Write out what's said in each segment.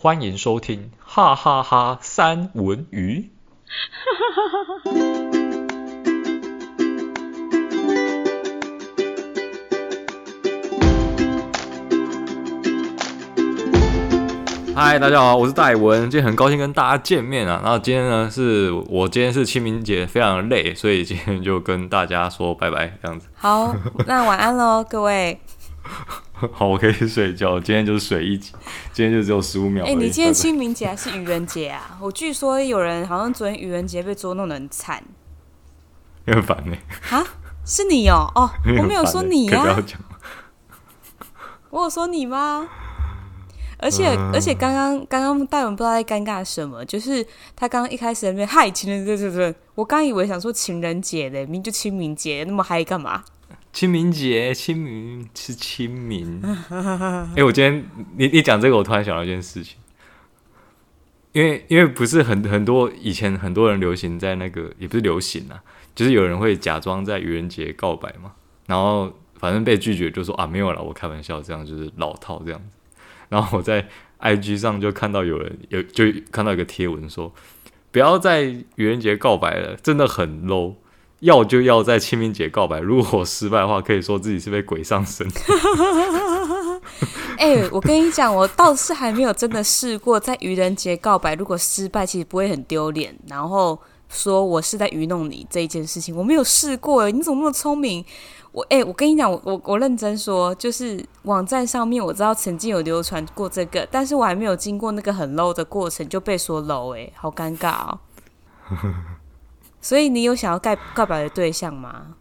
欢迎收听哈哈哈三文鱼。嗨，大家好，我是戴文，今天很高兴跟大家见面啊。然后今天呢，是我今天是清明节，非常累，所以今天就跟大家说拜拜，这样子。好，那晚安喽，各位。好，我可以睡觉。今天就是睡一集，今天就只有十五秒。哎、欸，你今天清明节还是愚人节啊？我据说有人好像昨天愚人节被捉弄的很惨，很烦呢。啊，是你哦？哦，我没有说你呀、啊。我有说你吗？而且、嗯、而且刚刚刚刚戴文不知道在尴尬什么，就是他刚刚一开始那边嗨情人节，对对对，我刚以为想说情人节的，明明就清明节，那么嗨干嘛？清明节，清明是清明。哎、欸，我今天你你讲这个，我突然想到一件事情，因为因为不是很很多以前很多人流行在那个也不是流行啊，就是有人会假装在愚人节告白嘛，然后反正被拒绝就说啊没有了，我开玩笑，这样就是老套这样子。然后我在 IG 上就看到有人有就看到一个贴文说，不要在愚人节告白了，真的很 low。要就要在清明节告白，如果失败的话，可以说自己是被鬼上身。哎、欸，我跟你讲，我倒是还没有真的试过在愚人节告白，如果失败，其实不会很丢脸。然后说我是在愚弄你这一件事情，我没有试过。你怎么那么聪明？我哎、欸，我跟你讲，我我我认真说，就是网站上面我知道曾经有流传过这个，但是我还没有经过那个很 low 的过程就被说 low，哎，好尴尬哦。所以你有想要告告白的对象吗？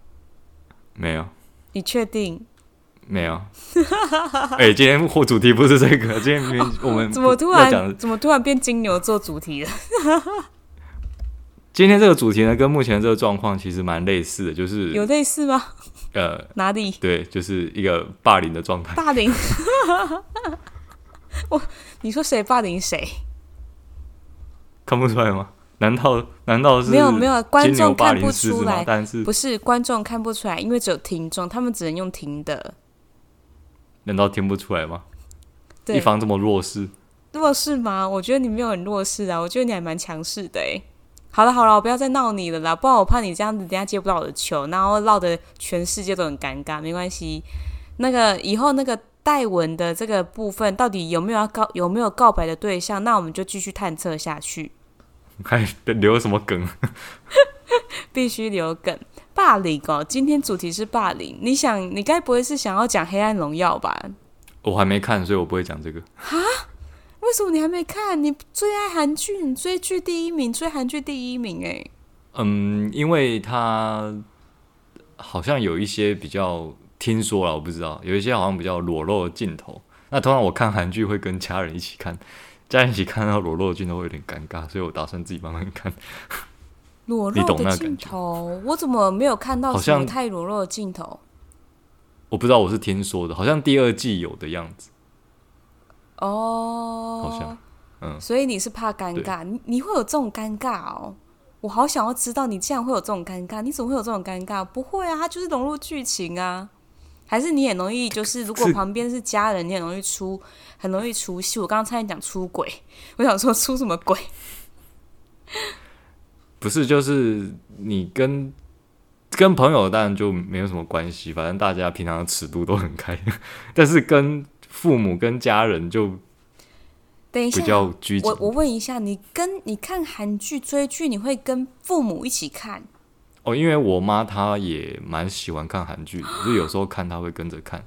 没有。你确定？没有。哎、欸，今天或主题不是这个，今天我们、哦、怎么突然怎么突然变金牛座主题了？今天这个主题呢，跟目前这个状况其实蛮类似的，就是有类似吗？呃，哪里？对，就是一个霸凌的状态。霸凌？我，你说谁霸凌谁？看不出来吗？难道难道是没有没有观众看不出来？但是不是观众看不出来，因为只有听众，他们只能用听的。难道听不出来吗？对，一方这么弱势，弱势吗？我觉得你没有很弱势啊，我觉得你还蛮强势的诶。好了好了，我不要再闹你了啦，不然我怕你这样子等下接不到我的球，然后闹得全世界都很尴尬。没关系，那个以后那个戴文的这个部分到底有没有要告有没有告白的对象，那我们就继续探测下去。还留什么梗？必须留梗。霸凌哦，今天主题是霸凌。你想，你该不会是想要讲《黑暗荣耀》吧？我还没看，所以我不会讲这个。哈？为什么你还没看？你最爱韩剧，你追剧第一名，追韩剧第一名哎。嗯，因为他好像有一些比较听说了，我不知道，有一些好像比较裸露的镜头。那通常我看韩剧会跟家人一起看。在一起看到裸露的镜头会有点尴尬，所以我打算自己慢慢看。裸露的镜头，我怎么没有看到什么太裸露的镜头？我不知道，我是听说的，好像第二季有的样子。哦，好像，嗯，所以你是怕尴尬？你你会有这种尴尬哦？我好想要知道你竟然会有这种尴尬，你怎么会有这种尴尬？不会啊，它就是融入剧情啊。还是你很容易，就是如果旁边是家人，你很容易出，很容易出戏。我刚刚差点讲出轨，我想说出什么鬼？不是，就是你跟跟朋友当然就没有什么关系，反正大家平常的尺度都很开。但是跟父母、跟家人就等一下比较拘谨。我我问一下，你跟你看韩剧追剧，你会跟父母一起看？哦，因为我妈她也蛮喜欢看韩剧，就有时候看她会跟着看。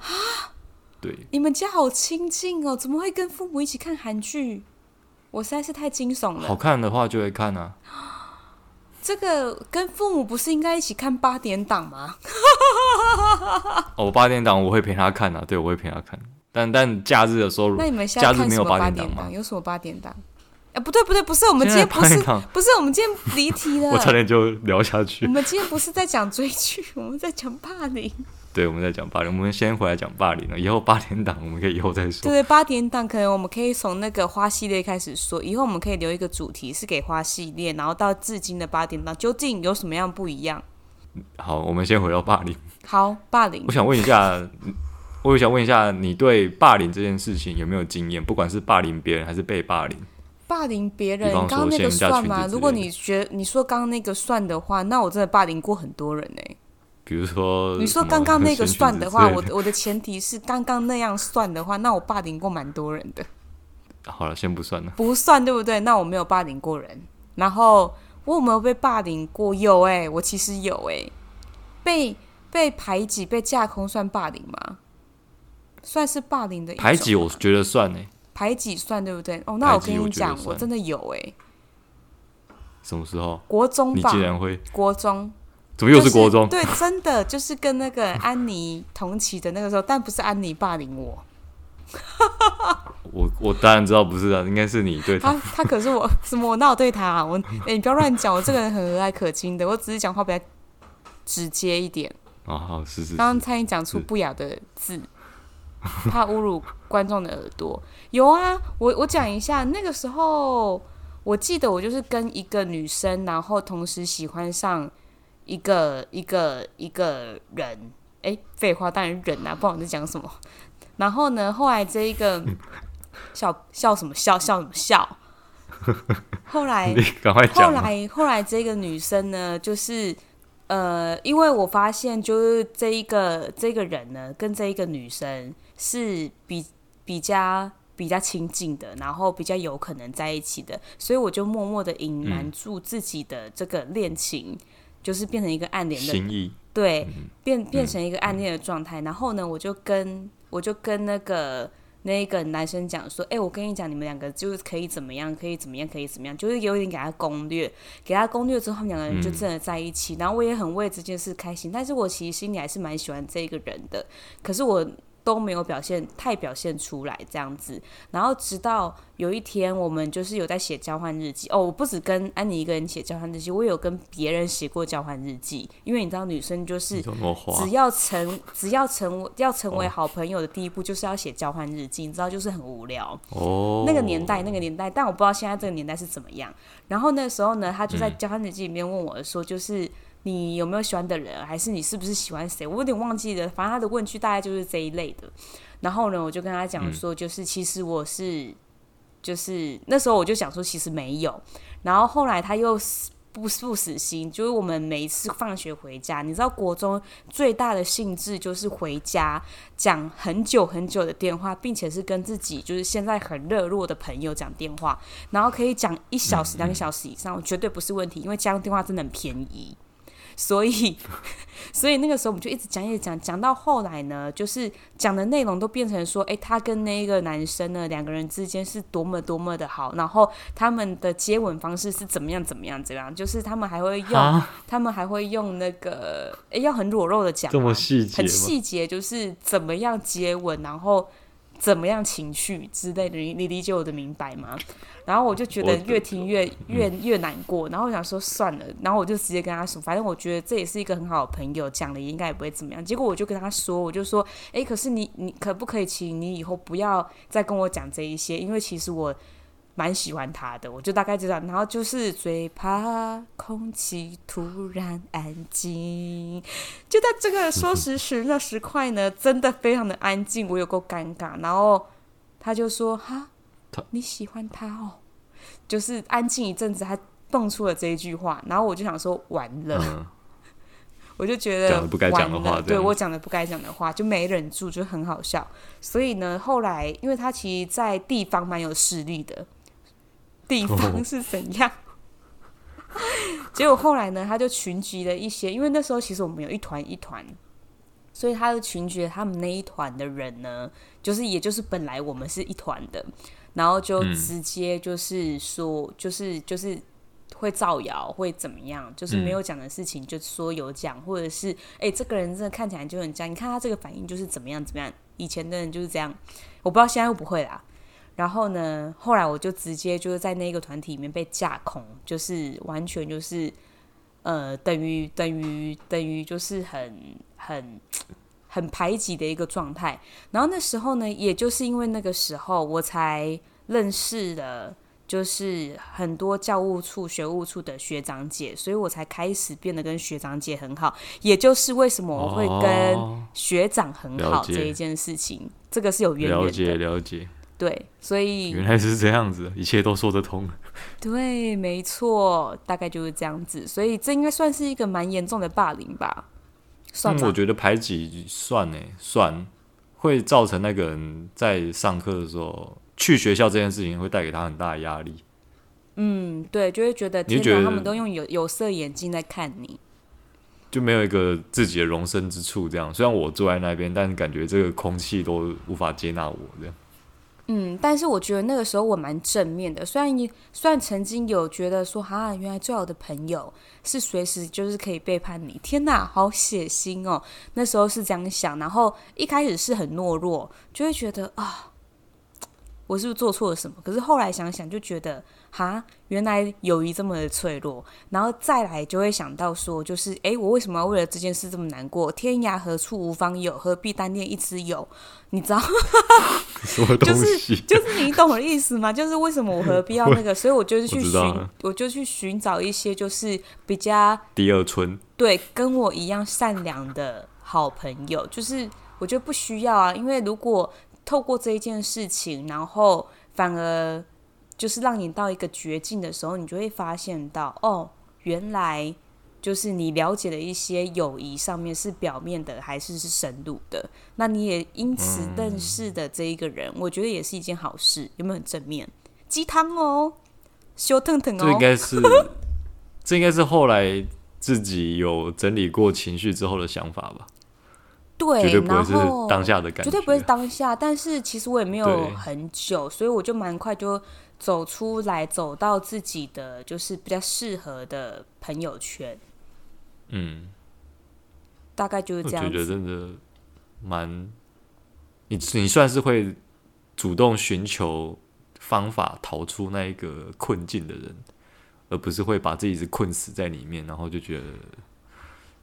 对，你们家好亲近哦，怎么会跟父母一起看韩剧？我实在是太惊悚了。好看的话就会看啊。这个跟父母不是应该一起看八点档吗？哦，八点档我会陪他看啊，对，我会陪他看。但但假日的时候，那你们现在看什么八点档？有什么八点档？哎、欸，不对不对，不是我们今天不是不是我们今天离题 了，我差点就聊下去。我们今天不是在讲追剧，我们在讲霸凌。对，我们在讲霸凌。我们先回来讲霸凌了，以后八点档我们可以以后再说。对对，八点档可能我们可以从那个花系列开始说，以后我们可以留一个主题是给花系列，然后到至今的八点档究竟有什么样不一样？好，我们先回到霸凌。好，霸凌。我想问一下，我想问一下，你对霸凌这件事情有没有经验？不管是霸凌别人还是被霸凌，霸凌别人，刚刚那个算吗？如果你觉得你说刚刚那个算的话，那我真的霸凌过很多人呢、欸。比如说，你说刚刚那个算的话，我我的前提是刚刚那样算的话，那我霸凌过蛮多人的。好了，先不算了，不算对不对？那我没有霸凌过人。然后我有没有被霸凌过？有哎、欸，我其实有哎、欸，被被排挤、被架空算霸凌吗？算是霸凌的一种排挤，我觉得算哎、欸。排挤算对不对？哦，那我跟你讲，我，我真的有哎、欸。什么时候？国中吧。你竟然会？国中。怎么又是国中？就是、对，真的就是跟那个安妮同期的那个时候，但不是安妮霸凌我。我我当然知道不是啊，应该是你对他。他他可是我什么？我闹对他啊？我哎、欸，你不要乱讲，我这个人很和蔼可亲的，我只是讲话比较直接一点。哦，好，是是。刚刚差点讲出不雅的字，怕侮辱观众的耳朵。有啊，我我讲一下，那个时候我记得我就是跟一个女生，然后同时喜欢上。一个一个一个人，哎，废话，当然人啊，不知道你在讲什么。然后呢，后来这一个 笑笑什么笑笑什么笑？后来 赶快讲。后来后来这个女生呢，就是呃，因为我发现就是这一个这个人呢，跟这一个女生是比比较比较亲近的，然后比较有可能在一起的，所以我就默默的隐瞒住自己的这个恋情。嗯就是变成一个暗恋的心意，对，嗯、变变成一个暗恋的状态。嗯、然后呢，我就跟我就跟那个那个男生讲说：“哎、欸，我跟你讲，你们两个就是可以怎么样，可以怎么样，可以怎么样，就是有点给他攻略，给他攻略之后，他们两个人就真的在一起。嗯、然后我也很为这件事开心，但是我其实心里还是蛮喜欢这个人的。可是我。都没有表现太表现出来这样子，然后直到有一天，我们就是有在写交换日记哦。我不止跟安妮一个人写交换日记，我有跟别人写过交换日记。因为你知道，女生就是只要成只要成为要成为好朋友的第一步，就是要写交换日记。你知道，就是很无聊哦。那个年代，那个年代，但我不知道现在这个年代是怎么样。然后那时候呢，他就在交换日记里面问我说，就是。你有没有喜欢的人，还是你是不是喜欢谁？我有点忘记了，反正他的问句大概就是这一类的。然后呢，我就跟他讲说，就是其实我是，就是那时候我就想说，其实没有。然后后来他又不不死心，就是我们每一次放学回家，你知道国中最大的兴致就是回家讲很久很久的电话，并且是跟自己就是现在很热络的朋友讲电话，然后可以讲一小时、两个小时以上，绝对不是问题，因为家用电话真的很便宜。所以，所以那个时候我们就一直讲，一直讲，讲到后来呢，就是讲的内容都变成说，诶，他跟那个男生呢，两个人之间是多么多么的好，然后他们的接吻方式是怎么样怎么样怎么样，就是他们还会用，他们还会用那个，诶，要很裸露的讲，这么细节，很细节，就是怎么样接吻，然后。怎么样情绪之类的，你你理解我的明白吗？然后我就觉得越听越越越难过，然后我想说算了，然后我就直接跟他说，反正我觉得这也是一个很好的朋友，讲了也应该也不会怎么样。结果我就跟他说，我就说，诶，可是你你可不可以请你以后不要再跟我讲这一些，因为其实我。蛮喜欢他的，我就大概知道，然后就是最怕空气突然安静，就在这个说时迟那时快呢，真的非常的安静，我有够尴尬。然后他就说：“哈，你喜欢他哦？”就是安静一阵子，他蹦出了这一句话，然后我就想说完了，嗯、我就觉得不该讲的话，对我讲的不该讲的话就没忍住，就很好笑。所以呢，后来因为他其实，在地方蛮有势力的。地方是怎样？结果后来呢，他就群集了一些，因为那时候其实我们有一团一团，所以他就群集了他们那一团的人呢，就是也就是本来我们是一团的，然后就直接就是说，嗯、就是就是会造谣，会怎么样？就是没有讲的事情就说有讲，或者是哎、欸，这个人真的看起来就很僵，你看他这个反应就是怎么样怎么样？以前的人就是这样，我不知道现在会不会啦。然后呢，后来我就直接就是在那个团体里面被架空，就是完全就是呃，等于等于等于就是很很很排挤的一个状态。然后那时候呢，也就是因为那个时候，我才认识了，就是很多教务处、学务处的学长姐，所以我才开始变得跟学长姐很好。也就是为什么我会跟学长很好这一件事情，哦、这个是有渊源的。了解，了解。对，所以原来是这样子，一切都说得通。对，没错，大概就是这样子。所以这应该算是一个蛮严重的霸凌吧？算吗？嗯，我觉得排挤算呢，算会造成那个人在上课的时候去学校这件事情会带给他很大的压力。嗯，对，就会觉得天哪，他们都用有有色眼镜在看你，就没有一个自己的容身之处。这样，虽然我坐在那边，但是感觉这个空气都无法接纳我这样。嗯，但是我觉得那个时候我蛮正面的，虽然你虽然曾经有觉得说，哈，原来最好的朋友是随时就是可以背叛你，天哪，好血腥哦！那时候是这样想，然后一开始是很懦弱，就会觉得啊，我是不是做错了什么？可是后来想想，就觉得。哈，原来友谊这么的脆弱，然后再来就会想到说，就是诶，我为什么要为了这件事这么难过？天涯何处无芳友，何必单恋一枝友？你知道？什么东西？就是就是你懂我的意思吗？就是为什么我何必要 那个？所以我就是去寻，我，我就去寻找一些就是比较第二春，对，跟我一样善良的好朋友。就是我觉得不需要啊，因为如果透过这一件事情，然后反而。就是让你到一个绝境的时候，你就会发现到，哦，原来就是你了解的一些友谊上面是表面的，还是是深入的。那你也因此认识的这一个人，嗯、我觉得也是一件好事。有没有很正面？鸡汤哦，修腾腾哦。这应该是，这应该是后来自己有整理过情绪之后的想法吧。对，绝对不会是当下的感觉，绝对不会是当下。但是其实我也没有很久，所以我就蛮快就。走出来，走到自己的就是比较适合的朋友圈，嗯，大概就是这样。我觉得真的蛮，你你算是会主动寻求方法逃出那一个困境的人，而不是会把自己是困死在里面，然后就觉得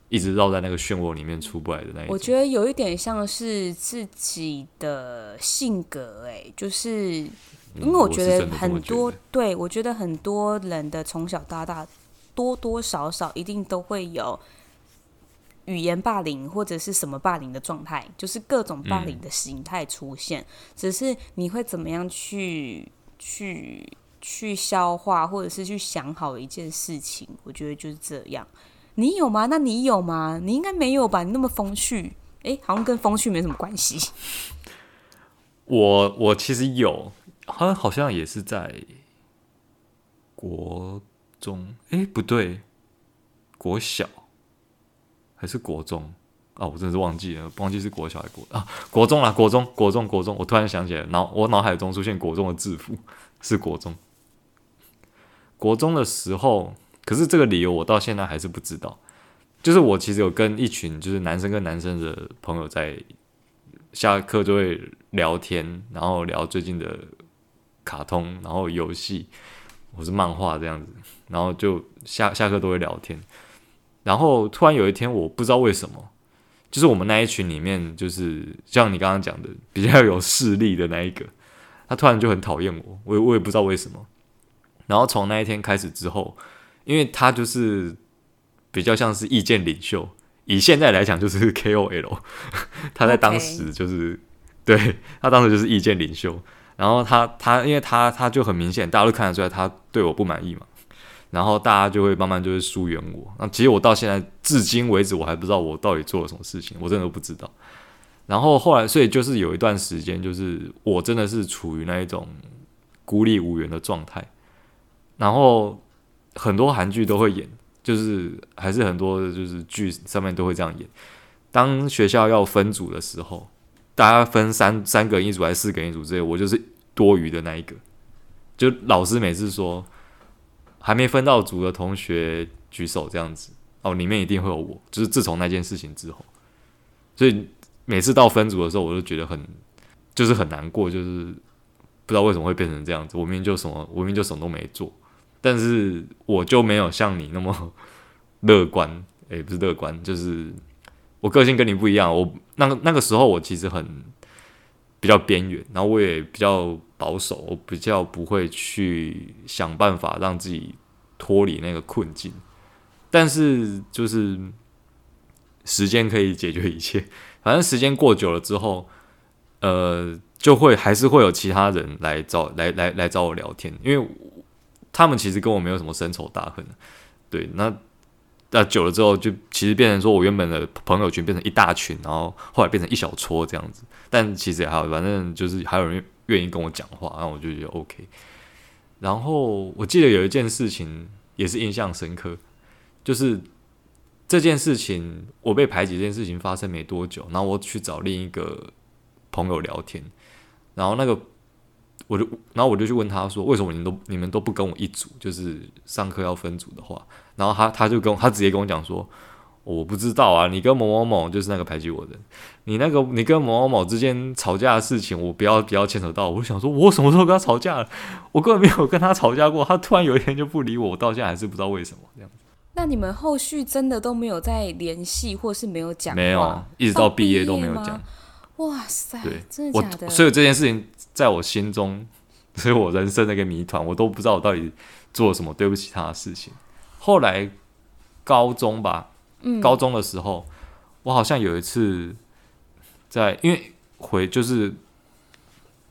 一直绕在那个漩涡里面出不来的那一种。我觉得有一点像是自己的性格，哎，就是。因为我觉得很多，对，我觉得很多人的从小到大，多多少少一定都会有语言霸凌或者是什么霸凌的状态，就是各种霸凌的形态出现。只是你会怎么样去去去消化，或者是去想好一件事情？我觉得就是这样。你有吗？那你有吗？你应该没有吧？你那么风趣，诶，好像跟风趣没什么关系。我我其实有。好像好像也是在国中，哎，不对，国小还是国中啊？我真的是忘记了，忘记是国小还是国啊？国中啦，国中，国中，国中。我突然想起来，脑我脑海中出现国中的制服，是国中。国中的时候，可是这个理由我到现在还是不知道。就是我其实有跟一群就是男生跟男生的朋友在下课就会聊天，然后聊最近的。卡通，然后游戏，或是漫画这样子，然后就下下课都会聊天。然后突然有一天，我不知道为什么，就是我们那一群里面，就是像你刚刚讲的比较有势力的那一个，他突然就很讨厌我，我也我也不知道为什么。然后从那一天开始之后，因为他就是比较像是意见领袖，以现在来讲就是 KOL，他在当时就是对，他当时就是意见领袖。然后他他，因为他他就很明显，大家都看得出来他对我不满意嘛。然后大家就会慢慢就会疏远我。那其实我到现在至今为止，我还不知道我到底做了什么事情，我真的都不知道。然后后来，所以就是有一段时间，就是我真的是处于那一种孤立无援的状态。然后很多韩剧都会演，就是还是很多就是剧上面都会这样演。当学校要分组的时候。大家分三三个人一组还是四个人一组之类，我就是多余的那一个。就老师每次说还没分到组的同学举手这样子哦，里面一定会有我。就是自从那件事情之后，所以每次到分组的时候，我就觉得很就是很难过，就是不知道为什么会变成这样子。我明明就什么，我明明就什么都没做，但是我就没有像你那么乐观。诶，不是乐观，就是。我个性跟你不一样，我那个那个时候我其实很比较边缘，然后我也比较保守，我比较不会去想办法让自己脱离那个困境。但是就是时间可以解决一切，反正时间过久了之后，呃，就会还是会有其他人来找来来来找我聊天，因为他们其实跟我没有什么深仇大恨。对，那那久了之后，就其实变成说我原本的朋友圈变成一大群，然后后来变成一小撮这样子。但其实也还好，反正就是还有人愿意跟我讲话，然后我就觉得 OK。然后我记得有一件事情也是印象深刻。就是这件事情，我被排挤这件事情发生没多久，然后我去找另一个朋友聊天，然后那个我就，然后我就去问他说，为什么你们都你们都不跟我一组？就是上课要分组的话，然后他他就跟我他直接跟我讲说，我不知道啊，你跟某某某就是那个排挤我的，你那个你跟某某某之间吵架的事情，我不要不要牵扯到。我就想说，我什么时候跟他吵架了？我根本没有跟他吵架过，他突然有一天就不理我，我到现在还是不知道为什么这样子。那你们后续真的都没有再联系，或是没有讲？没有，一直到毕业都没有讲。哇塞，对，真的假的？所以这件事情在我心中，所以我人生那个谜团，我都不知道我到底做了什么对不起他的事情。后来高中吧，嗯，高中的时候，我好像有一次在，因为回就是，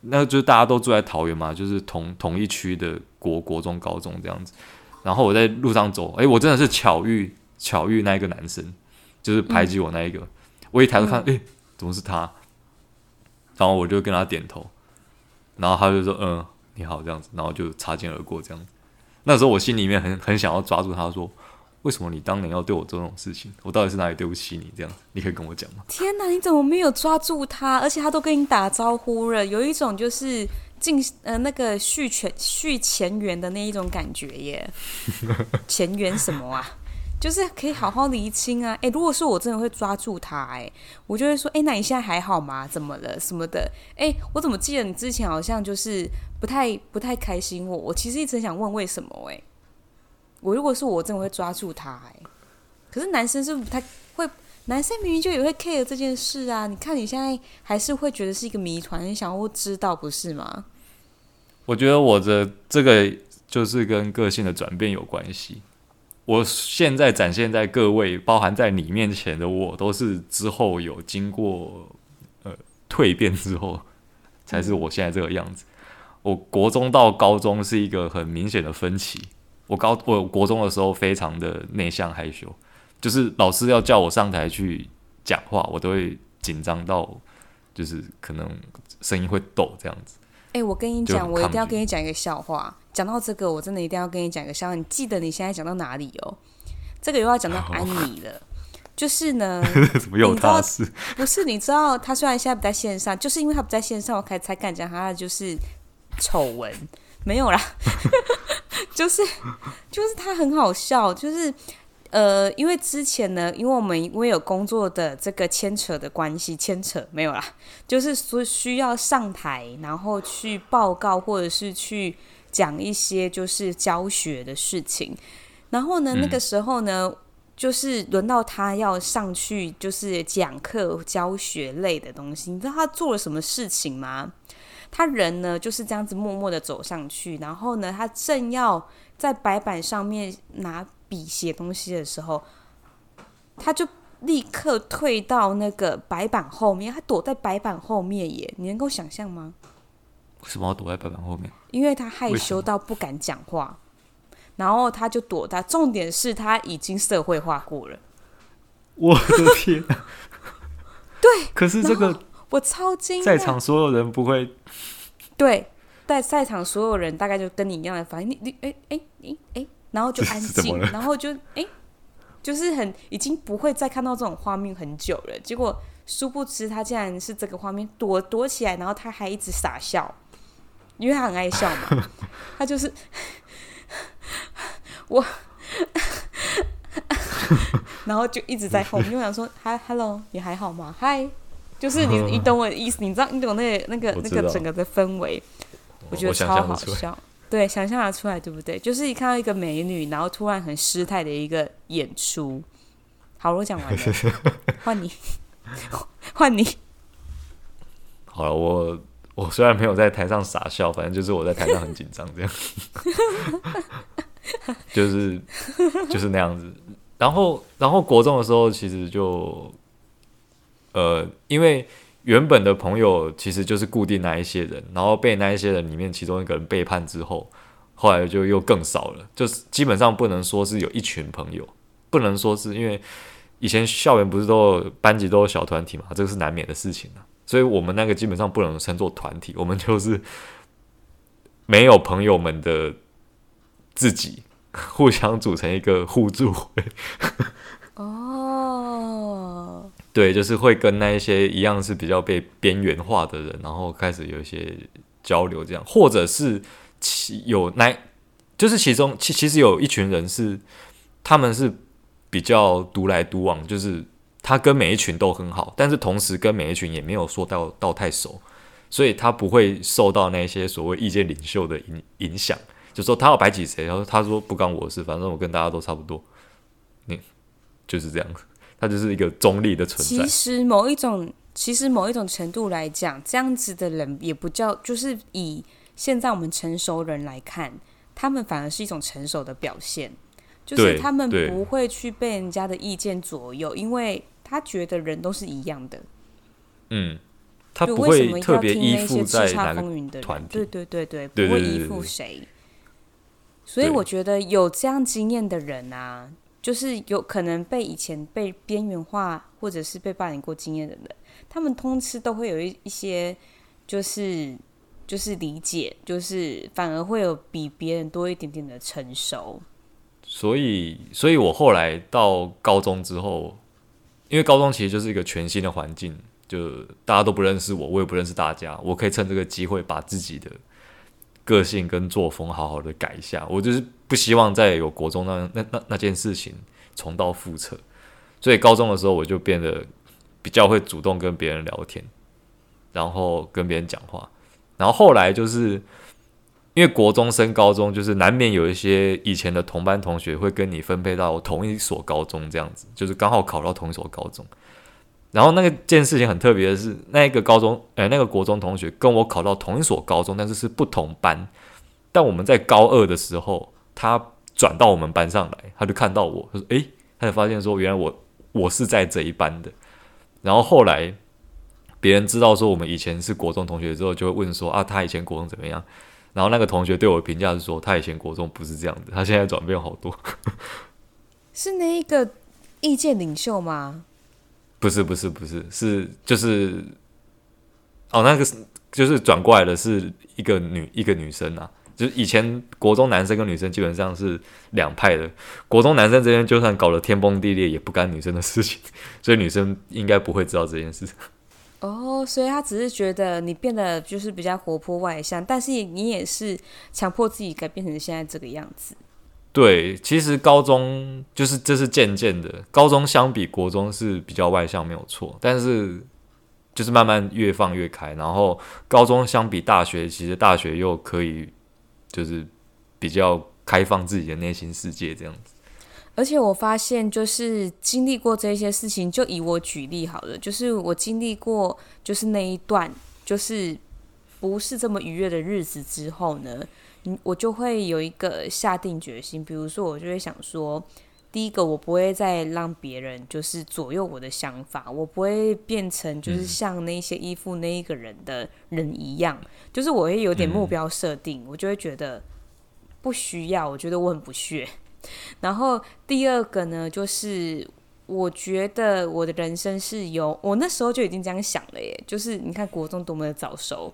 那就是大家都住在桃园嘛，就是同同一区的国国中、高中这样子。然后我在路上走，哎，我真的是巧遇巧遇那一个男生，就是排挤我那一个。嗯、我一抬头看，哎，怎么是他？然后我就跟他点头，然后他就说：“嗯，你好。”这样子，然后就擦肩而过这样子。那时候我心里面很很想要抓住他说：“为什么你当年要对我做这种事情？我到底是哪里对不起你？这样，你可以跟我讲吗？”天哪，你怎么没有抓住他？而且他都跟你打招呼了，有一种就是。进呃那个续前续前缘的那一种感觉耶，前缘什么啊？就是可以好好厘清啊。诶，如果是我真的会抓住他，诶，我就会说，诶，那你现在还好吗？怎么了？什么的？诶，我怎么记得你之前好像就是不太不太开心我？我其实一直想问为什么？诶，我如果是我真的会抓住他，诶，可是男生是不是不太会？男生明明就也会 care 这件事啊！你看你现在还是会觉得是一个谜团，你想要知道不是吗？我觉得我的这个就是跟个性的转变有关系。我现在展现在各位，包含在你面前的我，都是之后有经过呃蜕变之后，才是我现在这个样子。我国中到高中是一个很明显的分歧。我高我国中的时候非常的内向害羞。就是老师要叫我上台去讲话，我都会紧张到，就是可能声音会抖这样子。哎、欸，我跟你讲，我一定要跟你讲一个笑话。讲到这个，我真的一定要跟你讲一个笑话。你记得你现在讲到哪里哦？这个又要讲到安妮了。就是呢，怎么又他是？不是，你知道他虽然现在不在线上，就是因为他不在线上，我才才敢讲他的就是丑闻。没有啦，就是就是他很好笑，就是。呃，因为之前呢，因为我们因为有工作的这个牵扯的关系，牵扯没有啦，就是说需要上台，然后去报告或者是去讲一些就是教学的事情。然后呢，那个时候呢，就是轮到他要上去，就是讲课教学类的东西。你知道他做了什么事情吗？他人呢就是这样子默默的走上去，然后呢，他正要在白板上面拿。笔写东西的时候，他就立刻退到那个白板后面，他躲在白板后面耶，你能够想象吗？为什么要躲在白板后面？因为他害羞到不敢讲话，然后他就躲他。重点是他已经社会化过了。我的天啊！对，可是这个我超惊，在场所有人不会对，在在场所有人大概就跟你一样的反应。你你哎哎你哎。然后就 安静，然后就哎，就是很已经不会再看到这种画面很久了。结果殊不知他竟然是这个画面躲躲起来，然后他还一直傻笑，因为他很爱笑嘛。他就是 我，然后就一直在后面，就想说嗨，hello，你还好吗？嗨，就是你你懂我的意思，你知道你懂那个那个那个整个的氛围，我觉得超好笑。对，想象得出来，对不对？就是一看到一个美女，然后突然很失态的一个演出。好，我讲完了，换你，换你。好了，我我虽然没有在台上傻笑，反正就是我在台上很紧张，这样，就是就是那样子。然后，然后国中的时候，其实就，呃，因为原本的朋友其实就是固定那一些人，然后被那一些人里面其中一个人背叛之后，后来就又更少了，就是基本上不能说是有一群朋友，不能说是因为以前校园不是都有班级都有小团体嘛，这个是难免的事情啊，所以我们那个基本上不能称作团体，我们就是没有朋友们的自己。互相组成一个互助会。哦，对，就是会跟那一些一样是比较被边缘化的人，然后开始有一些交流，这样，或者是其有那，就是其中其其实有一群人是，他们是比较独来独往，就是他跟每一群都很好，但是同时跟每一群也没有说到到太熟，所以他不会受到那些所谓意见领袖的影影响。就说他要排挤谁，然后他说不关我的事，反正我跟大家都差不多，你就是这样，他就是一个中立的存在。其实某一种，其实某一种程度来讲，这样子的人也不叫，就是以现在我们成熟人来看，他们反而是一种成熟的表现，就是他们不会去被人家的意见左右，因为他觉得人都是一样的。嗯，他不会特别依附在哪个团体，对对对对，不会依附谁。所以我觉得有这样经验的人啊，就是有可能被以前被边缘化或者是被霸凌过经验的人，他们通吃都会有一一些，就是就是理解，就是反而会有比别人多一点点的成熟。所以，所以我后来到高中之后，因为高中其实就是一个全新的环境，就大家都不认识我，我也不认识大家，我可以趁这个机会把自己的。个性跟作风好好的改一下，我就是不希望再有国中那那那那件事情重蹈覆辙，所以高中的时候我就变得比较会主动跟别人聊天，然后跟别人讲话，然后后来就是因为国中升高中，就是难免有一些以前的同班同学会跟你分配到同一所高中，这样子就是刚好考到同一所高中。然后那个件事情很特别的是，那一个高中，哎，那个国中同学跟我考到同一所高中，但是是不同班。但我们在高二的时候，他转到我们班上来，他就看到我，他说：“哎，他就发现说，原来我我是在这一班的。”然后后来别人知道说我们以前是国中同学之后，就会问说：“啊，他以前国中怎么样？”然后那个同学对我的评价是说：“他以前国中不是这样的，他现在转变好多。”是那一个意见领袖吗？不是不是不是是就是哦，那个是就是转过来的是一个女一个女生啊，就是以前国中男生跟女生基本上是两派的，国中男生这边就算搞得天崩地裂也不干女生的事情，所以女生应该不会知道这件事。哦，所以他只是觉得你变得就是比较活泼外向，但是你也是强迫自己改变成现在这个样子。对，其实高中就是这是渐渐的，高中相比国中是比较外向，没有错。但是就是慢慢越放越开，然后高中相比大学，其实大学又可以就是比较开放自己的内心世界这样子。而且我发现，就是经历过这些事情，就以我举例好了，就是我经历过就是那一段就是不是这么愉悦的日子之后呢。我就会有一个下定决心，比如说，我就会想说，第一个，我不会再让别人就是左右我的想法，我不会变成就是像那些依附那一个人的人一样，就是我会有点目标设定，我就会觉得不需要，我觉得我很不屑。然后第二个呢，就是我觉得我的人生是由，我那时候就已经这样想了耶，就是你看国中多么的早熟。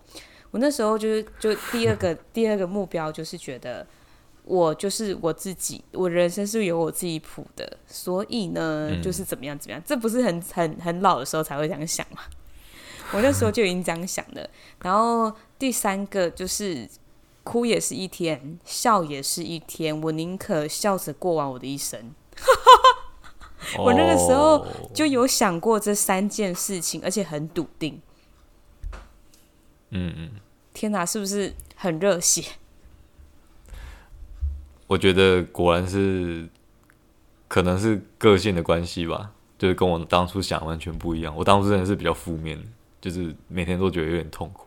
我那时候就是，就第二个第二个目标就是觉得，我就是我自己，我人生是由我自己谱的，所以呢，就是怎么样怎么样，这不是很很很老的时候才会这样想嘛？我那时候就已经这样想了。然后第三个就是，哭也是一天，笑也是一天，我宁可笑着过完我的一生。我那个时候就有想过这三件事情，而且很笃定。嗯嗯，天哪，是不是很热血？我觉得果然是，可能是个性的关系吧，就是跟我当初想完全不一样。我当初真的是比较负面，就是每天都觉得有点痛苦。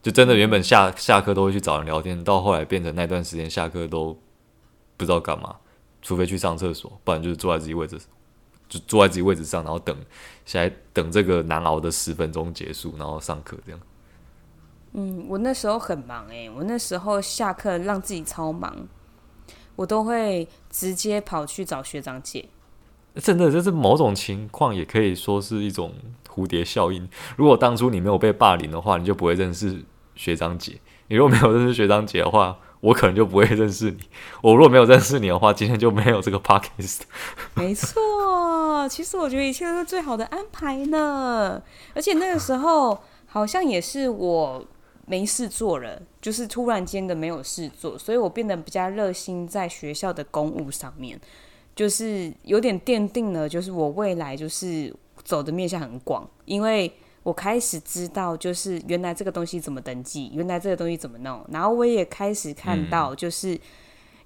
就真的原本下下课都会去找人聊天，到后来变成那段时间下课都不知道干嘛，除非去上厕所，不然就是坐在自己位置，就坐在自己位置上，然后等下来等这个难熬的十分钟结束，然后上课这样。嗯，我那时候很忙诶、我那时候下课让自己超忙，我都会直接跑去找学长姐。真的，这是某种情况，也可以说是一种蝴蝶效应。如果当初你没有被霸凌的话，你就不会认识学长姐。你如果没有认识学长姐的话，我可能就不会认识你。我如果没有认识你的话，今天就没有这个 podcast。没错，其实我觉得一切都是最好的安排呢。而且那个时候好像也是我没事做了，就是突然间的没有事做，所以我变得比较热心在学校的公务上面。就是有点奠定了，就是我未来就是走的面向很广，因为我开始知道，就是原来这个东西怎么登记，原来这个东西怎么弄，然后我也开始看到，就是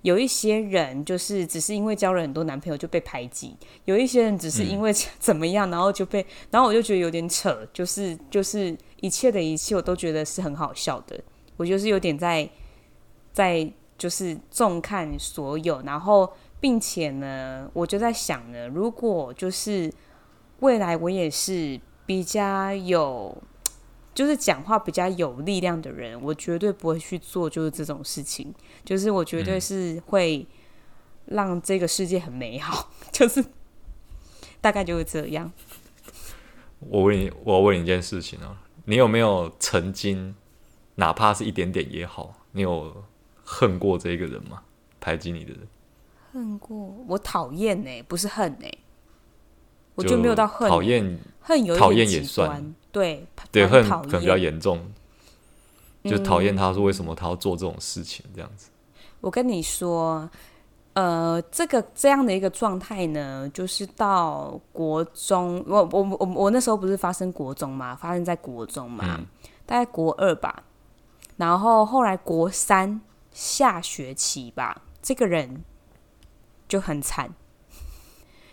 有一些人就是只是因为交了很多男朋友就被排挤，有一些人只是因为 怎么样，然后就被，然后我就觉得有点扯，就是就是一切的一切我都觉得是很好笑的，我就是有点在在就是重看所有，然后。并且呢，我就在想呢，如果就是未来我也是比较有，就是讲话比较有力量的人，我绝对不会去做就是这种事情，就是我绝对是会让这个世界很美好，嗯、就是大概就是这样。我问你，我要问你一件事情啊，你有没有曾经，哪怕是一点点也好，你有恨过这个人吗？排挤你的人？恨过，我讨厌呢，不是恨呢，我就没有到恨。讨厌，恨有讨厌也算，对对，很可能比较严重，就讨厌他说为什么他要做这种事情这样子。我跟你说，呃，这个这样的一个状态呢，就是到国中，我我我我那时候不是发生国中嘛，发生在国中嘛，嗯、大概国二吧，然后后来国三下学期吧，这个人。就很惨，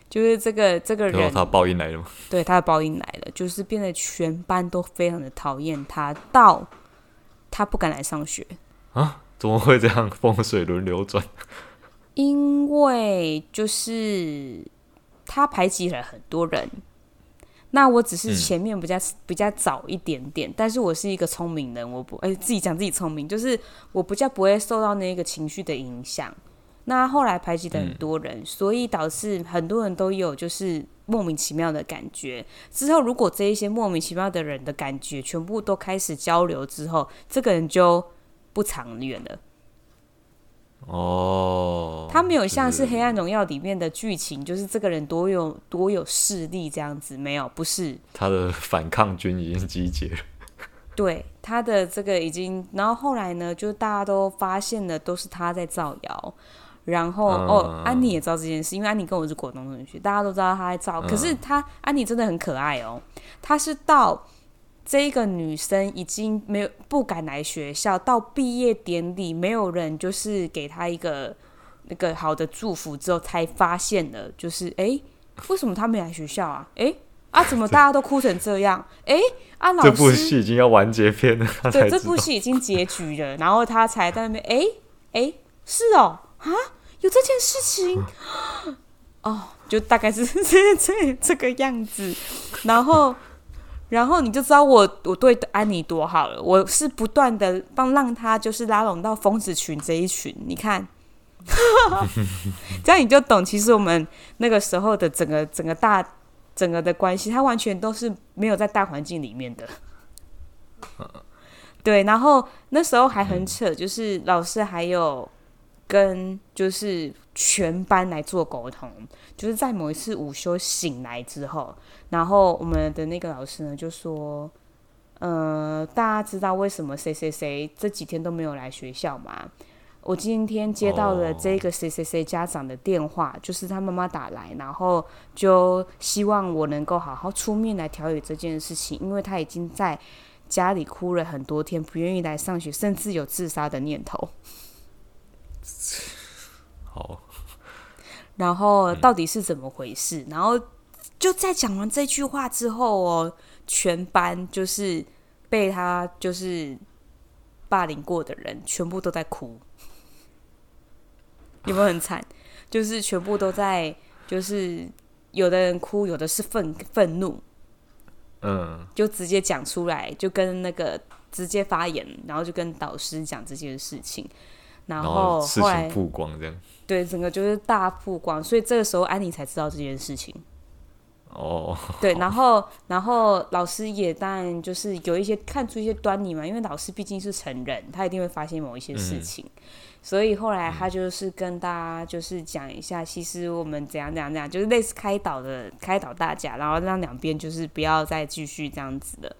就是这个这个人，他报应来了吗？对，他的报应来了，就是变得全班都非常的讨厌他，到他不敢来上学啊？怎么会这样？风水轮流转？因为就是他排挤了很多人，那我只是前面比较、嗯、比较早一点点，但是我是一个聪明人，我不哎自己讲自己聪明，就是我比较不会受到那个情绪的影响。那后来排挤的很多人，嗯，所以导致很多人都有就是莫名其妙的感觉。之后如果这一些莫名其妙的人的感觉全部都开始交流之后，这个人就不长远了。哦，他没有像是《黑暗荣耀》里面的剧情，就是这个人多有多有势力这样子，没有，不是。他的反抗军已经集结了。对，他的这个已经，然后后来呢，就大家都发现了，都是他在造谣。然后、嗯、哦，安妮也知道这件事，因为安妮跟我是国中同学，大家都知道她在造。可是她安妮真的很可爱哦，她是到这个女生已经没有不敢来学校，到毕业典礼没有人就是给她一个那个好的祝福之后，才发现了，就是哎，为什么她没来学校啊？哎啊，怎么大家都哭成这样？哎啊，老师，这部戏已经要完结篇了，对，这部戏已经结局了，然后他才在那边，哎哎，是哦，啊。有这件事情。哦，就大概是 这这这个样子，然后然后你就知道我我对安妮多好了，我是不断的帮让她就是拉拢到疯子群这一群，你看，这样你就懂，其实我们那个时候的整个整个大整个的关系，它完全都是没有在大环境里面的，对，然后那时候还很扯，就是老师还有。跟就是全班来做沟通，就是在某一次午休醒来之后，然后我们的那个老师呢就说：“呃，大家知道为什么谁谁谁这几天都没有来学校吗？我今天接到了这个谁谁谁家长的电话，就是他妈妈打来，然后就希望我能够好好出面来调解这件事情，因为他已经在家里哭了很多天，不愿意来上学，甚至有自杀的念头。” 好，然后到底是怎么回事？嗯、然后就在讲完这句话之后哦，全班就是被他就是霸凌过的人全部都在哭，有没有很惨？就是全部都在，就是有的人哭，有的是愤愤怒，嗯，就直接讲出来，就跟那个直接发言，然后就跟导师讲这件事情，然后事情曝光这样，对，整个就是大曝光，所以这个时候安妮才知道这件事情。哦，对，然后然后老师也当然就是有一些看出一些端倪嘛，因为老师毕竟是成人，他一定会发现某一些事情，嗯、所以后来他就是跟大家就是讲一下，其实我们怎样怎样怎样，就是类似开导的开导大家，然后让两边就是不要再继续这样子的。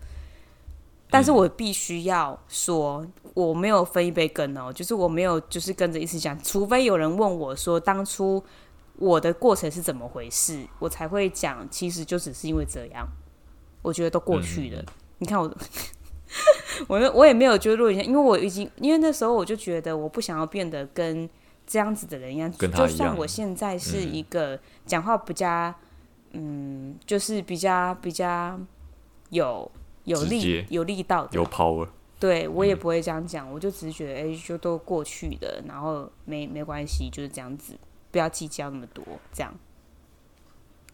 但是我必须要说，我没有分一杯羹哦，就是我没有就是跟着一起讲，除非有人问我说当初。我的过程是怎么回事？我才会讲，其实就只是因为这样，我觉得都过去了。嗯、你看我，我我也没有觉得录一下，因为我已经，因为那时候我就觉得我不想要变得跟这样子的人一样。就算我现在是一个讲话比较，嗯，嗯，就是比较比较有有力有力道的，有 power，对我也不会这样讲，嗯、我就只是觉得，哎、欸，就都过去的，然后没没关系，就是这样子。不要计较那么多，这样。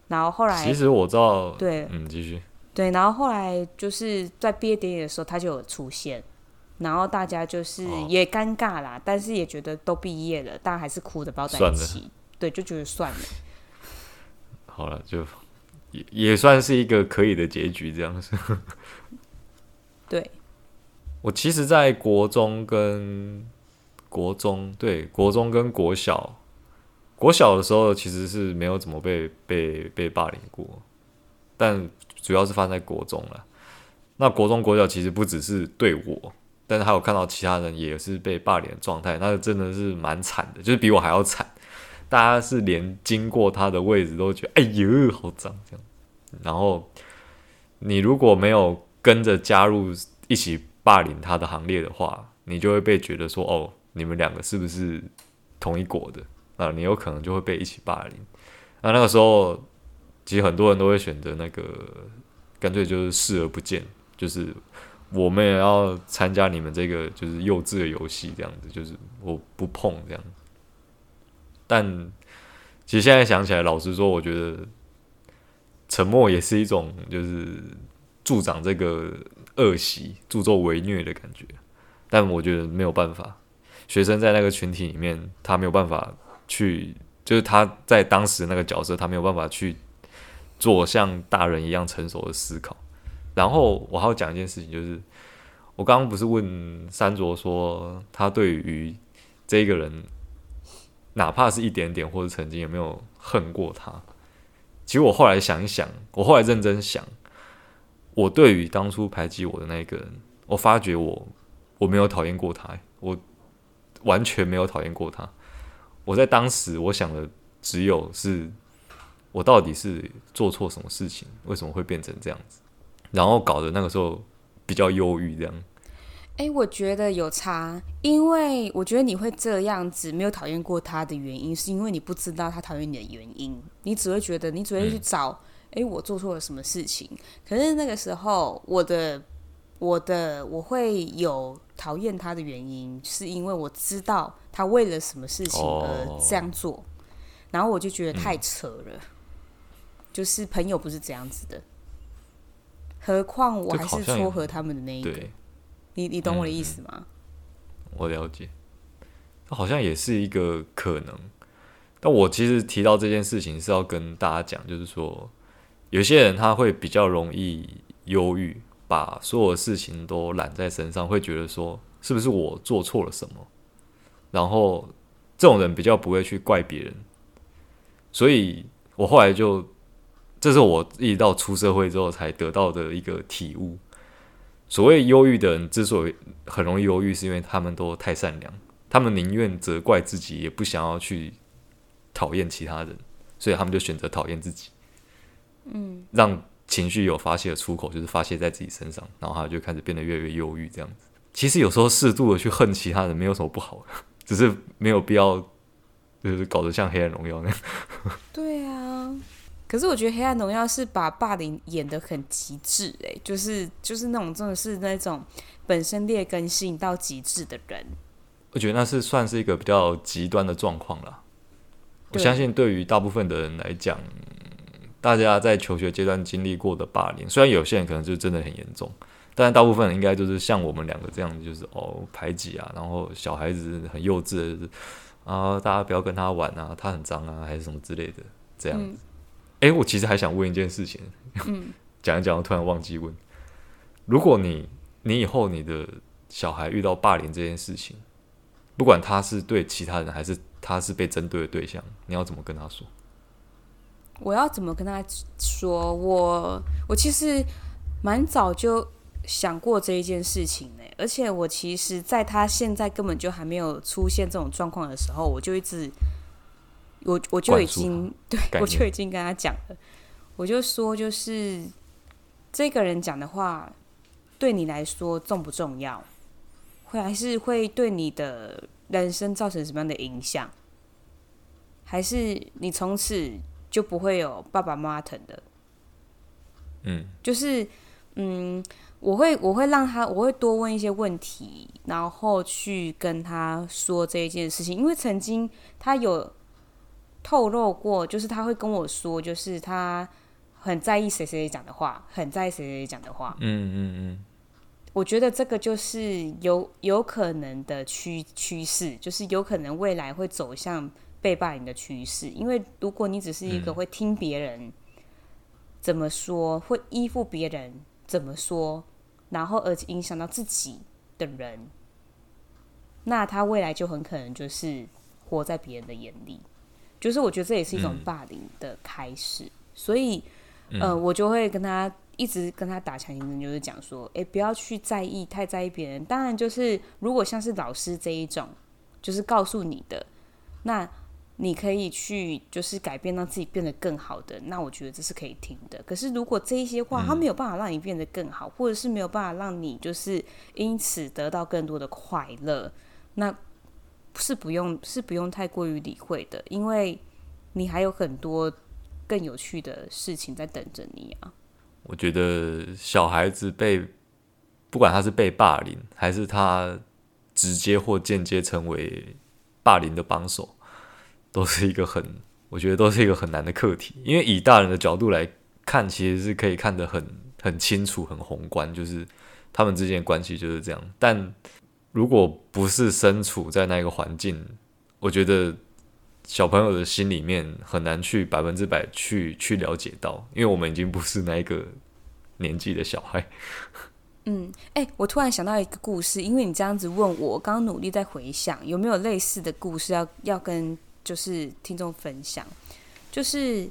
然后后来，其实我知道，对，嗯，继续。对，然后后来就是在毕业典礼的时候，他就有出现，然后大家就是也尴尬啦，哦、但是也觉得都毕业了，但还是哭的抱在一起。对，就觉得算了。好了，就也也算是一个可以的结局，这样子。对。我其实，在国中跟国中，对，国中跟国小。国小的时候其实是没有怎么被被被霸凌过，但主要是放在国中了。那国中国小其实不只是对我，但是还有看到其他人也是被霸凌的状态，那真的是蛮惨的，就是比我还要惨。大家是连经过他的位置都觉得哎呦好脏这样。然后你如果没有跟着加入一起霸凌他的行列的话，你就会被觉得说哦，你们两个是不是同一国的？啊，你有可能就会被一起霸凌。那那个时候，其实很多人都会选择那个，干脆就是视而不见，就是我们也要参加你们这个就是幼稚的游戏，这样子，就是我不碰这样。但其实现在想起来，老实说，我觉得沉默也是一种就是助长这个恶习、助纣为虐的感觉。但我觉得没有办法，学生在那个群体里面，他没有办法。去就是他在当时那个角色，他没有办法去做像大人一样成熟的思考。然后我还要讲一件事情，就是我刚刚不是问三卓说，他对于这个人，哪怕是一点点，或者曾经有没有恨过他？其实我后来想一想，我后来认真想，我对于当初排挤我的那个人，我发觉我我没有讨厌过他，我完全没有讨厌过他。我在当时，我想的只有是，我到底是做错什么事情，为什么会变成这样子，然后搞得那个时候比较忧郁这样。哎、欸，我觉得有差，因为我觉得你会这样子，没有讨厌过他的原因，是因为你不知道他讨厌你的原因，你只会觉得你只会去找，哎、嗯欸，我做错了什么事情。可是那个时候，我的。我的我会有讨厌他的原因，是因为我知道他为了什么事情而这样做，oh. 然后我就觉得太扯了。嗯、就是朋友不是这样子的，何况我还是撮合他们的那一个。你你懂我的意思吗？我了解，好像也是一个可能。但我其实提到这件事情是要跟大家讲，就是说，有些人他会比较容易忧郁。把所有事情都揽在身上，会觉得说是不是我做错了什么？然后这种人比较不会去怪别人，所以我后来就，这是我一直到出社会之后才得到的一个体悟。所谓忧郁的人之所以很容易忧郁，是因为他们都太善良，他们宁愿责怪自己，也不想要去讨厌其他人，所以他们就选择讨厌自己。嗯，让。情绪有发泄的出口，就是发泄在自己身上，然后他就开始变得越来越忧郁，这样子。其实有时候适度的去恨其他人，没有什么不好的，只是没有必要，就是搞得像黑暗荣耀那样。对啊，可是我觉得《黑暗荣耀》是把霸凌演得很极致，哎，就是就是那种真的是那种本身劣根性到极致的人。我觉得那是算是一个比较极端的状况了。我相信对于大部分的人来讲，大家在求学阶段经历过的霸凌，虽然有些人可能就真的很严重，但大部分人应该就是像我们两个这样，就是哦排挤啊，然后小孩子很幼稚的，就是，啊，大家不要跟他玩啊，他很脏啊，还是什么之类的这样子。嗯哎、欸，我其实还想问一件事情，嗯，讲一讲，我突然忘记问。如果你你以后你的小孩遇到霸凌这件事情，不管他是对其他人还是他是被针对的对象，你要怎么跟他说？我要怎么跟他说？我我其实蛮早就想过这一件事情呢，而且我其实在他现在根本就还没有出现这种状况的时候，我就一直。我我就已经 对我就已经跟他讲了，我就说就是这个人讲的话对你来说重不重要，会还是会对你的人生造成什么样的影响，还是你从此就不会有爸爸妈妈疼的？嗯，就是嗯，我会我会让他我会多问一些问题，然后去跟他说这一件事情，因为曾经他有。透露过，就是他会跟我说，就是他很在意谁谁讲的话，很在意谁谁讲的话。嗯嗯嗯。我觉得这个就是有有可能的趋趋势，就是有可能未来会走向被霸凌的趋势。因为如果你只是一个会听别人怎么说，会依附别人怎么说，然后而且影响到自己的人，那他未来就很可能就是活在别人的眼里。就是我觉得这也是一种霸凌的开始，嗯、所以，呃，我就会跟他一直跟他打强心针，就是讲说，哎，不要去在意，太在意别人。当然，就是如果像是老师这一种，就是告诉你的，那你可以去就是改变让自己变得更好的，那我觉得这是可以听的。可是如果这一些话，他没有办法让你变得更好，或者是没有办法让你就是因此得到更多的快乐，那。是不用，是不用太过于理会的，因为你还有很多更有趣的事情在等着你啊。我觉得小孩子被，不管他是被霸凌，还是他直接或间接成为霸凌的帮手，都是一个很，我觉得都是一个很难的课题。因为以大人的角度来看，其实是可以看得很很清楚、很宏观，就是他们之间的关系就是这样，但。如果不是身处在那个环境，我觉得小朋友的心里面很难去百分之百去去了解到，因为我们已经不是那一个年纪的小孩。嗯，哎、我突然想到一个故事，因为你这样子问我，我刚努力在回想有没有类似的故事要要跟就是听众分享。就是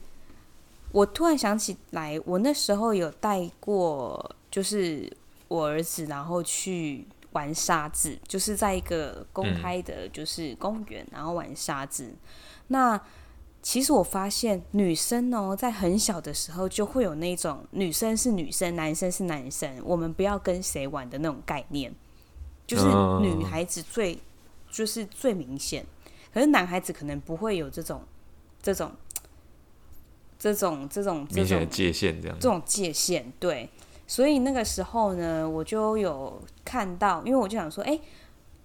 我突然想起来，我那时候有带过，就是我儿子，然后去。玩沙子，就是在一个公开的，就是公园，嗯、然后玩沙子。那其实我发现女生哦，在很小的时候就会有那种女生是女生，男生是男生，我们不要跟谁玩的那种概念。就是女孩子最就是最明显，可是男孩子可能不会有这种这种这种这种明显的界限，这样这种界限对。所以那个时候呢，我就有看到，因为我就想说，哎，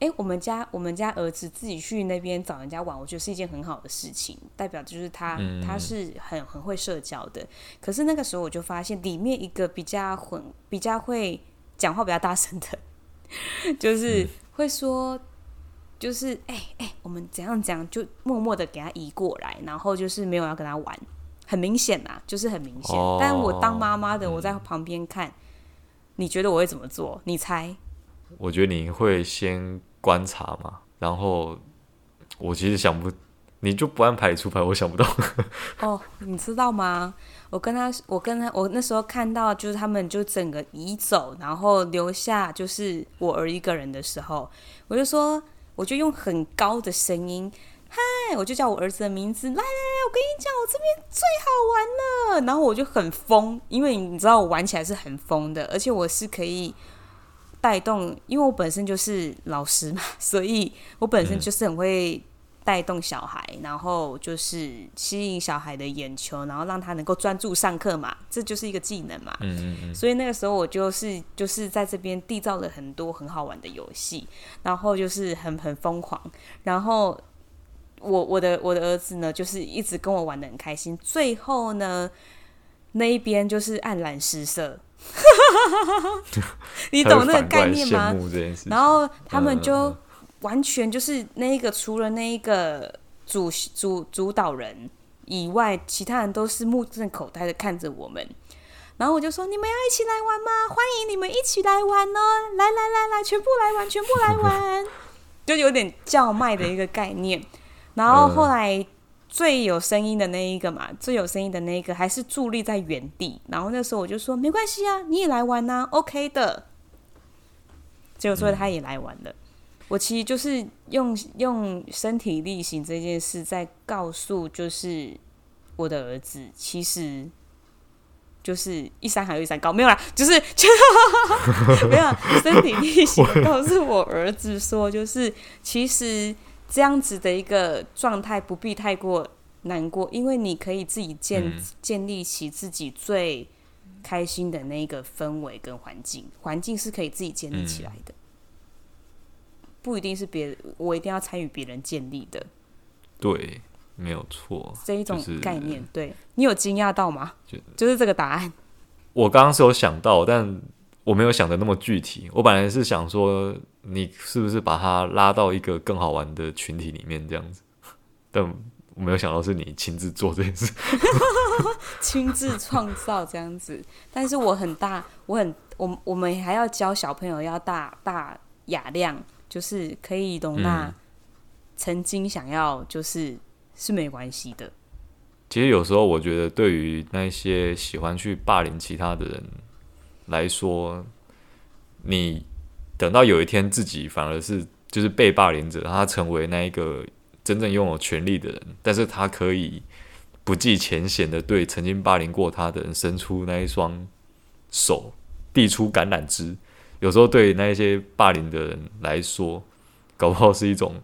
哎，我们家我们家儿子自己去那边找人家玩，我觉得是一件很好的事情，代表就是他、嗯、他是很很会社交的。可是那个时候我就发现，里面一个比较混、比较会讲话比较大声的，就是会说，就是哎哎，我们怎样怎样，就默默的给他移过来，然后就是没有要跟他玩。很明显呐，就是很明显。Oh, 但我当妈妈的，我在旁边看，嗯，你觉得我会怎么做？你猜？我觉得你会先观察嘛，然后我其实想不，你就不按牌理出牌，我想不到。哦，oh, 你知道吗？我跟他，我跟他，我那时候看到就是他们就整个移走，然后留下就是我儿一个人的时候，我就说，我就用很高的声音。嗨，我就叫我儿子的名字。来来来，我跟你讲，我这边最好玩了。然后我就很疯，因为你知道我玩起来是很疯的，而且我是可以带动，因为我本身就是老师嘛，所以我本身就是很会带动小孩，然后就是吸引小孩的眼球，然后让他能够专注上课嘛，这就是一个技能嘛。嗯嗯嗯。所以那个时候我就是就是在这边缔造了很多很好玩的游戏，然后就是很很疯狂，然后我我的我的儿子呢，就是一直跟我玩的很开心，最后呢，那一边就是黯然失色。你懂那个概念吗？然后他们就完全就是那一个，除了那一个主主主导人以外，其他人都是目瞪口呆的看着我们。然后我就说：“你们要一起来玩吗？欢迎你们一起来玩哦！来来来来，全部来玩，全部来玩。”就有点叫卖的一个概念。然后后来。最有声音的那一个嘛，最有声音的那一个还是伫立在原地。然后那时候我就说没关系啊，你也来玩呐、，OK 的。结果最后他也来玩了。嗯、我其实就是用用身体力行这件事，在告诉就是我的儿子，其实就是一山还有一山高，没有啦，就是就 没有身体力行告诉我儿子说，就是其实。这样子的一个状态不必太过难过，因为你可以自己建、嗯、建立起自己最开心的那个氛围跟环境，环境是可以自己建立起来的，嗯、不一定是别人，我一定要参与别人建立的。对，没有错，这一种概念，就是、对你有惊讶到吗？就，就是这个答案。我刚刚是有想到，但。我没有想的那么具体，我本来是想说，你是不是把他拉到一个更好玩的群体里面这样子，但我没有想到是你亲自做这件事，亲自创造这样子。但是我很大，我很我我们还要教小朋友要大大雅量，就是可以容纳曾经想要就是是没关系的。其实有时候我觉得，对于那些喜欢去霸凌其他的人。来说，你等到有一天自己反而是就是被霸凌者，他成为那一个真正拥有权利的人，但是他可以不计前嫌的对曾经霸凌过他的人伸出那一双手，递出橄榄枝。有时候对那些霸凌的人来说，搞不好是一种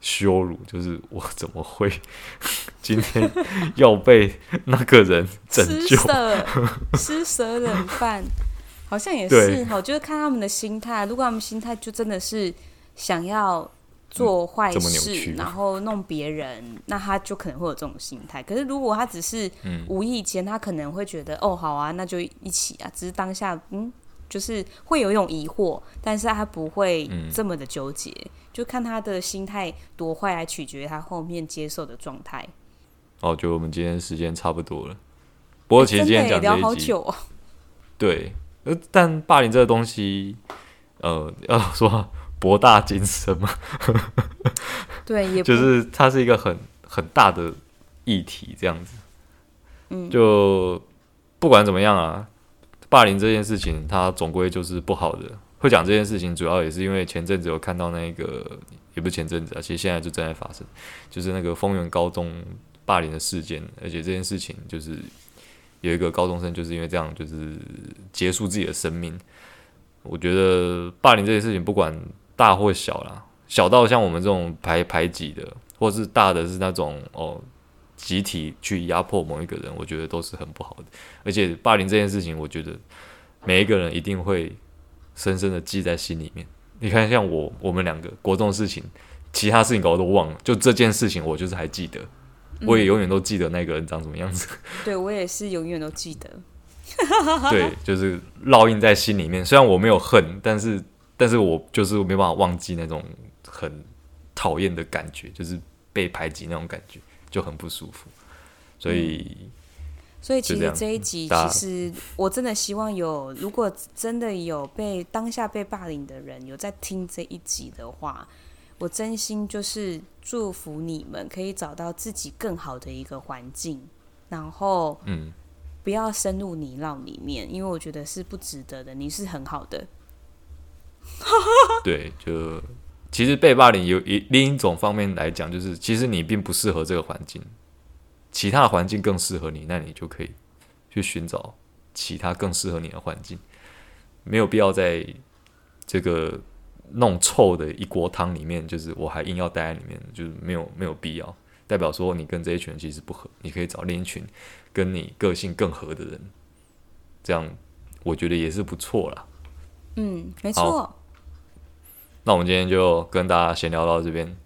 羞辱，就是我怎么会 今天要被那个人拯救？施舍，施舍冷饭。好像也是哈，就是看他们的心态。如果他们心态就真的是想要做坏事，嗯、然后弄别人，那他就可能会有这种心态。可是如果他只是无意间，他可能会觉得、嗯、哦，好啊，那就一起啊。只是当下，嗯，就是会有一种疑惑，但是他不会这么的纠结。嗯、就看他的心态多坏，来取决于他后面接受的状态。哦，就我们今天时间差不多了。不过其实今天讲这一集，聊好久哦。对。但霸凌这个东西，呃，要说博大精深嘛，对，也就是它是一个很很大的议题，这样子。嗯，就不管怎么样啊，霸凌这件事情，它总归就是不好的。会讲这件事情，主要也是因为前阵子有看到那个，也不是前阵子啊，其实现在就正在发生，就是那个丰原高中霸凌的事件，而且这件事情就是。有一个高中生就是因为这样，就是结束自己的生命。我觉得霸凌这件事情，不管大或小啦，小到像我们这种排排挤的，或是大的是那种哦集体去压迫某一个人，我觉得都是很不好的。而且霸凌这件事情，我觉得每一个人一定会深深的记在心里面。你看，像我我们两个国中的事情，其他事情搞得都忘了，就这件事情我就是还记得。我也永远都记得那个人长什么样子。嗯、对，我也是永远都记得。对，就是烙印在心里面。虽然我没有恨，但是，但是我就是没办法忘记那种很讨厌的感觉，就是被排挤那种感觉，就很不舒服。所以，嗯、所以其实这一集，其实我真的希望有，如果真的有被当下被霸凌的人有在听这一集的话。我真心就是祝福你们可以找到自己更好的一个环境，然后嗯，不要深入泥淖里面，因为我觉得是不值得的。你是很好的，对，就其实被霸凌有一另一种方面来讲，就是其实你并不适合这个环境，其他的环境更适合你，那你就可以去寻找其他更适合你的环境，没有必要在这个。弄臭的一锅汤里面，就是我还硬要待在里面，就是没有没有必要。代表说你跟这一群人其实不合，你可以找另一群跟你个性更合的人，这样我觉得也是不错啦。嗯，没错。那我们今天就跟大家闲聊到这边，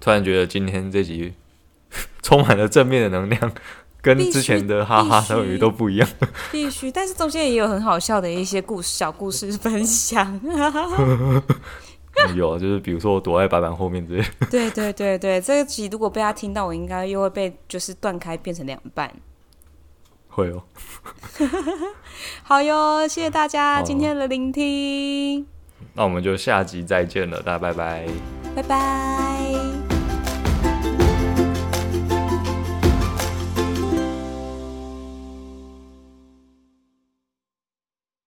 突然觉得今天这集 充满了正面的能量，跟之前的哈哈小语都不一样。必须，但是中间也有很好笑的一些故事、小故事分享。有，就是比如说我躲在白板后面之类。对对对对，这个集如果被他听到，我应该又会被就是断开，变成两半。会哦。好哟，谢谢大家今天的聆听。那我们就下集再见了大家拜拜。拜拜。